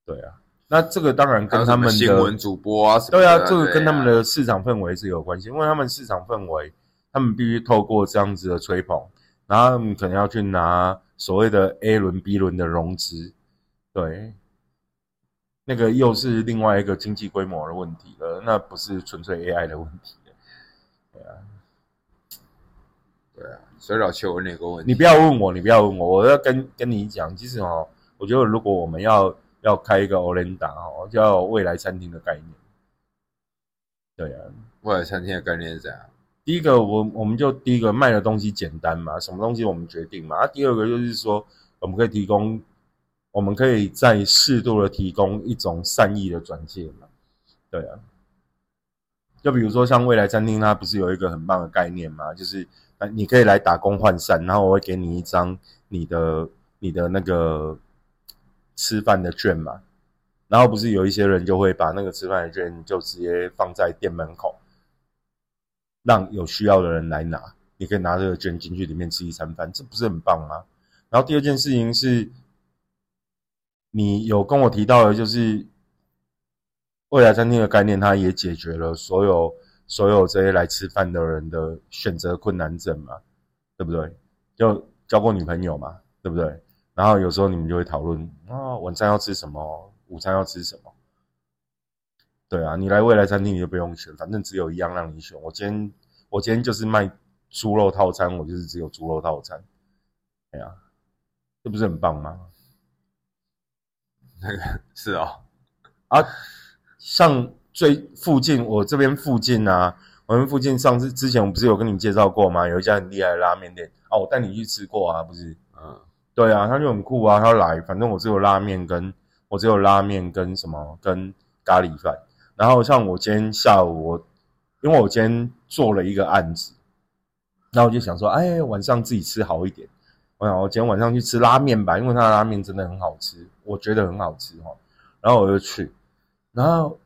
Speaker 2: 对啊。那这个当然跟他们的
Speaker 1: 新闻主播啊，
Speaker 2: 对啊，这个跟他们的市场氛围是有关系，因为他们市场氛围，他们必须透过这样子的吹捧，然后你可能要去拿所谓的 A 轮、B 轮的融资，对，那个又是另外一个经济规模的问题了，那不是纯粹 AI 的问题。对啊，
Speaker 1: 对啊，所以老邱问那个问
Speaker 2: 题，你不要问我，你不要问我，我要跟跟你讲，其实哦，我觉得如果我们要。要开一个 o l e n d a 哦，叫未来餐厅的概念。对啊，
Speaker 1: 未来餐厅的概念是怎样？
Speaker 2: 第一个，我我们就第一个卖的东西简单嘛，什么东西我们决定嘛。啊，第二个就是说，我们可以提供，我们可以再适度的提供一种善意的转介嘛。对啊，就比如说像未来餐厅，它不是有一个很棒的概念嘛？就是你可以来打工换善，然后我会给你一张你的你的那个。吃饭的券嘛，然后不是有一些人就会把那个吃饭的券就直接放在店门口，让有需要的人来拿。你可以拿这个券进去里面吃一餐饭，这不是很棒吗？然后第二件事情是，你有跟我提到的，就是未来餐厅的概念，它也解决了所有所有这些来吃饭的人的选择困难症嘛，对不对？就交过女朋友嘛，对不对？然后有时候你们就会讨论啊，晚餐要吃什么，午餐要吃什么？对啊，你来未来餐厅你就不用选，反正只有一样让你选。我今天我今天就是卖猪肉套餐，我就是只有猪肉套餐。哎呀，这不是很棒吗？
Speaker 1: 那 个是哦，
Speaker 2: 啊，像最附近我这边附近啊，我们附近上次之前我不是有跟你介绍过吗？有一家很厉害的拉面店哦，我带你去吃过啊，不是？嗯。对啊，他就很酷啊，他来，反正我只有拉面，跟我只有拉面跟什么跟咖喱饭。然后像我今天下午，我因为我今天做了一个案子，然后我就想说，哎，晚上自己吃好一点。我想我今天晚上去吃拉面吧，因为他的拉面真的很好吃，我觉得很好吃哈。然后我就去，然后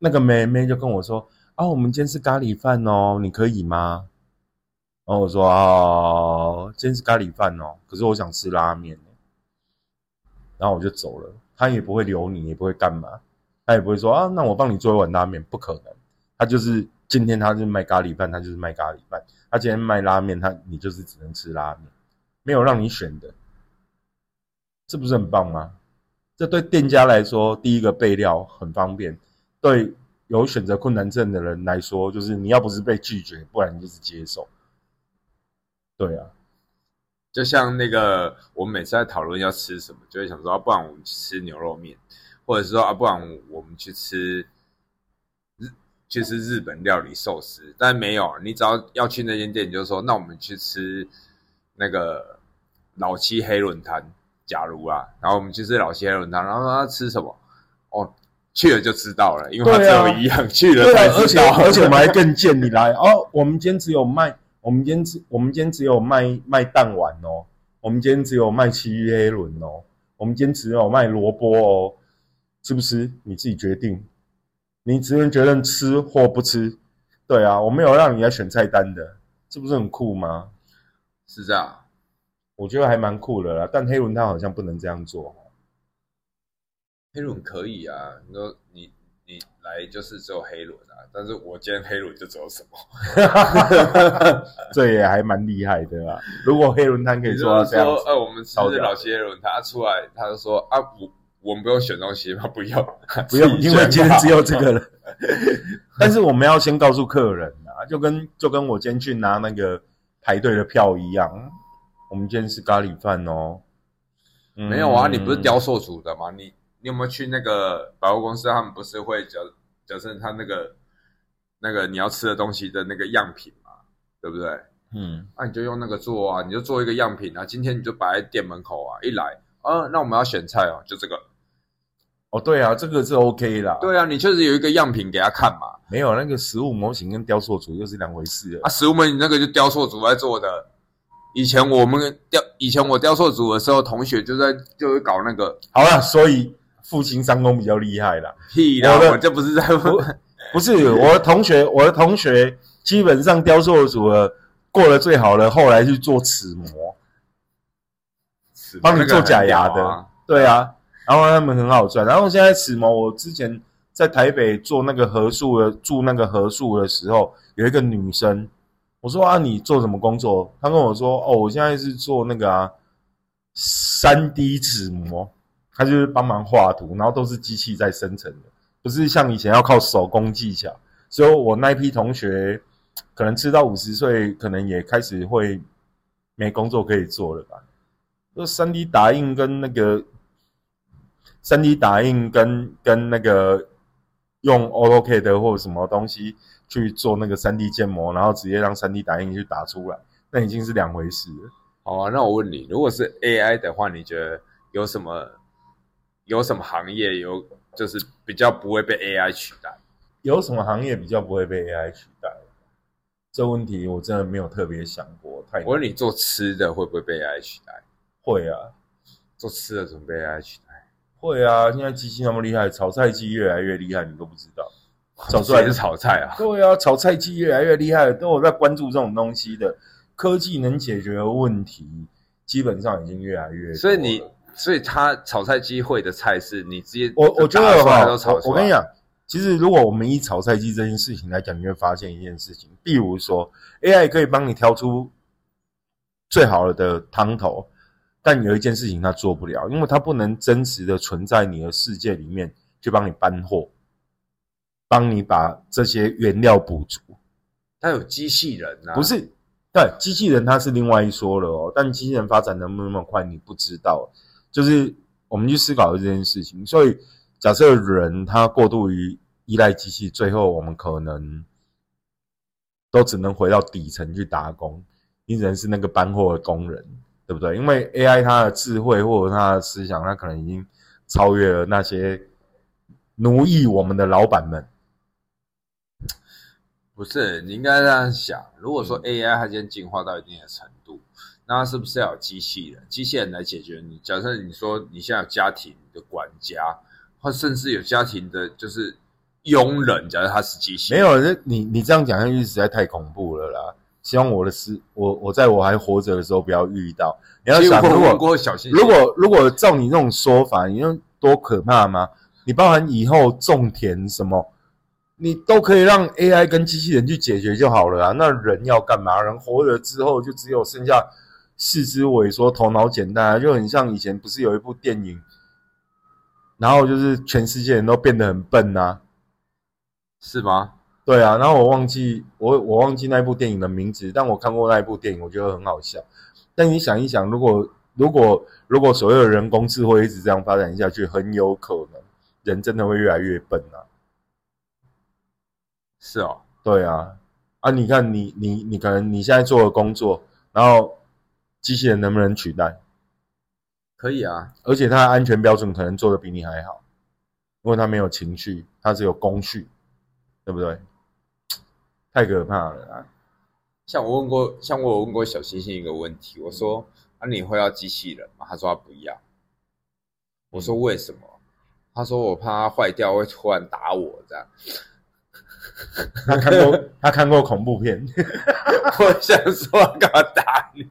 Speaker 2: 那个妹妹就跟我说，啊，我们今天吃咖喱饭哦，你可以吗？然后我说啊，今天是咖喱饭哦，可是我想吃拉面然后我就走了，他也不会留你，也不会干嘛，他也不会说啊，那我帮你做一碗拉面，不可能。他就是今天他是卖咖喱饭，他就是卖咖喱饭。他今天卖拉面，他你就是只能吃拉面，没有让你选的，这不是很棒吗？这对店家来说，第一个备料很方便，对有选择困难症的人来说，就是你要不是被拒绝，不然就是接受。对啊，
Speaker 1: 就像那个我们每次在讨论要吃什么，就会想说啊，不然我们去吃牛肉面，或者是说啊，不然我们去吃日，去吃日本料理寿司。但没有，你只要要去那间店，你就说那我们去吃那个老七黑轮摊。假如啊，然后我们去吃老七黑轮摊，然后他吃什么？哦，去了就知道了，因为他只有一样去了才
Speaker 2: 知道。而且而且我们还更见你来哦，我们今天只有卖。我们今天只我们今天只有卖卖蛋丸哦，我们今天只有卖七鱼黑轮哦，我们今天只有卖萝卜哦，吃不吃你自己决定，你只能决定吃或不吃。对啊，我没有让你来选菜单的，这不是很酷吗？
Speaker 1: 是这样，
Speaker 2: 我觉得还蛮酷的啦。但黑轮它好像不能这样做，
Speaker 1: 黑轮可以啊，你说你。你来就是只有黑轮啊，但是我今天黑轮就只有什么，
Speaker 2: 这也还蛮厉害的啦。如果黑轮摊可以做到这样，
Speaker 1: 呃，我们吃老七黑轮他出来他就说啊，我我们不用选东西吗？不用，
Speaker 2: 不用，因为今天只有这个了。但是我们要先告诉客人啊，就跟就跟我今天去拿那个排队的票一样，我们今天是咖喱饭哦。
Speaker 1: 没有啊，你不是雕塑组的吗？你。你有没有去那个百货公司？他们不是会假假设他那个那个你要吃的东西的那个样品嘛，对不对？嗯，那你就用那个做啊，你就做一个样品啊。今天你就摆在店门口啊，一来啊，那我们要选菜哦，就这个。
Speaker 2: 哦，对啊，这个是 OK 啦。
Speaker 1: 对啊，你确实有一个样品给他看嘛。
Speaker 2: 没有那个实物模型跟雕塑组又是两回事
Speaker 1: 啊。实物模型那个就雕塑组在做的。以前我们雕，以前我雕塑组的时候，同学就在就会搞那个。
Speaker 2: 好了，所以父亲三公比较厉害啦。
Speaker 1: 屁的，我这不是在不
Speaker 2: 不是我的同学，我的同学基本上雕塑组的过得最好的，后来去做齿模，帮你做假牙的。对啊。然后他们很好赚。然后现在齿模，我之前在台北做那个合数的住那个合数的时候，有一个女生，我说啊，你做什么工作？她跟我说，哦，我现在是做那个啊，三 D 齿模，他就是帮忙画图，然后都是机器在生成的，不是像以前要靠手工技巧。所以我那一批同学，可能吃到五十岁，可能也开始会没工作可以做了吧？那三 D 打印跟那个。三 D 打印跟跟那个用 AutoCAD 或者什么东西去做那个三 D 建模，然后直接让三 D 打印去打出来，那已经是两回事了。
Speaker 1: 好啊，那我问你，如果是 AI 的话，你觉得有什么有什么行业有就是比较不会被 AI 取代？
Speaker 2: 有什么行业比较不会被 AI 取代？这问题我真的没有特别想过。太
Speaker 1: 我问你，做吃的会不会被 AI 取代？
Speaker 2: 会啊，
Speaker 1: 做吃的怎么被 AI 取代？
Speaker 2: 会啊，现在机器那么厉害，炒菜机越来越厉害，你都不知道。
Speaker 1: 炒出来是炒菜啊？
Speaker 2: 对啊，炒菜机越来越厉害，都有在关注这种东西的。科技能解决的问题，基本上已经越来越。
Speaker 1: 所以你，所以他炒菜机会的菜是你直接，
Speaker 2: 我我觉得哈，我跟你讲，其实如果我们以炒菜机这件事情来讲，你会发现一件事情，比如说 AI 可以帮你挑出最好的汤头。但有一件事情它做不了，因为它不能真实的存在你的世界里面去帮你搬货，帮你把这些原料补足。
Speaker 1: 它有机器人啊？
Speaker 2: 不是，对，机器人它是另外一说了哦。但机器人发展能不能那么快，你不知道。就是我们去思考这件事情。所以假设人他过度于依赖机器，最后我们可能都只能回到底层去打工，你只能是那个搬货的工人。对不对？因为 AI 它的智慧或者它的思想，它可能已经超越了那些奴役我们的老板们。
Speaker 1: 不是，你应该这样想：如果说 AI 它今天进化到一定的程度，那是不是要有机器人？机器人来解决你？假设你说你现在有家庭的管家，或甚至有家庭的，就是佣人，假设他是机器，
Speaker 2: 没有，你你这样讲下去实在太恐怖了啦。希望我的事，我我在我还活着的时候不要遇到。你要想，如果如果如果照你这种说法，你用多可怕吗？你包含以后种田什么，你都可以让 AI 跟机器人去解决就好了啊。那人要干嘛？人活着之后就只有剩下四肢萎缩、头脑简单，就很像以前不是有一部电影，然后就是全世界人都变得很笨呐，
Speaker 1: 是吗？
Speaker 2: 对啊，然后我忘记我我忘记那部电影的名字，但我看过那一部电影，我觉得很好笑。但你想一想，如果如果如果所有的人工智慧一直这样发展下去，很有可能人真的会越来越笨啊。
Speaker 1: 是哦，
Speaker 2: 对啊，啊，你看你你你可能你现在做的工作，然后机器人能不能取代？
Speaker 1: 可以啊，
Speaker 2: 而且它的安全标准可能做的比你还好，因为它没有情绪，它只有工序，对不对？太可怕了啊！
Speaker 1: 像我问过，像我有问过小星星一个问题，我说：“啊，你会要机器人吗？”他说：“他不要。”我说：“为什么？”他说：“我怕它坏掉会突然打我这样。”
Speaker 2: 他看过他看过恐怖片，
Speaker 1: 我想说干嘛打你？